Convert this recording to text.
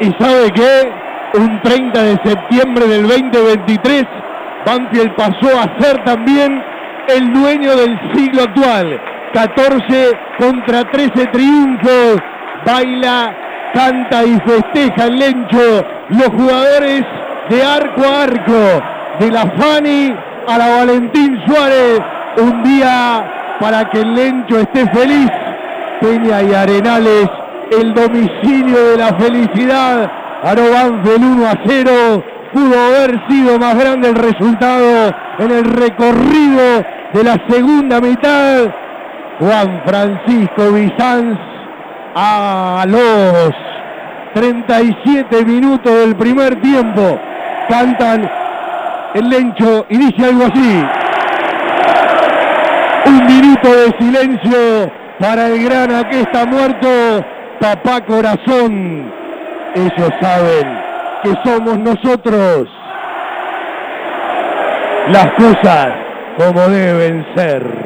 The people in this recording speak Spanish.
Y sabe que un 30 de septiembre del 2023, Banfield pasó a ser también el dueño del siglo actual. 14 contra 13 triunfos. Baila, canta y festeja el Lencho. Los jugadores de arco a arco. De la Fani a la Valentín Suárez. Un día para que el Lencho esté feliz. Peña y Arenales, el domicilio de la felicidad. Ganó Banfield 1 a 0. Pudo haber sido más grande el resultado en el recorrido de la segunda mitad. Juan Francisco Bizanz a los 37 minutos del primer tiempo. Cantan el lencho y dice algo así. Un minuto de silencio para el grana que está muerto, papá corazón. Ellos saben que somos nosotros. Las cosas como deben ser.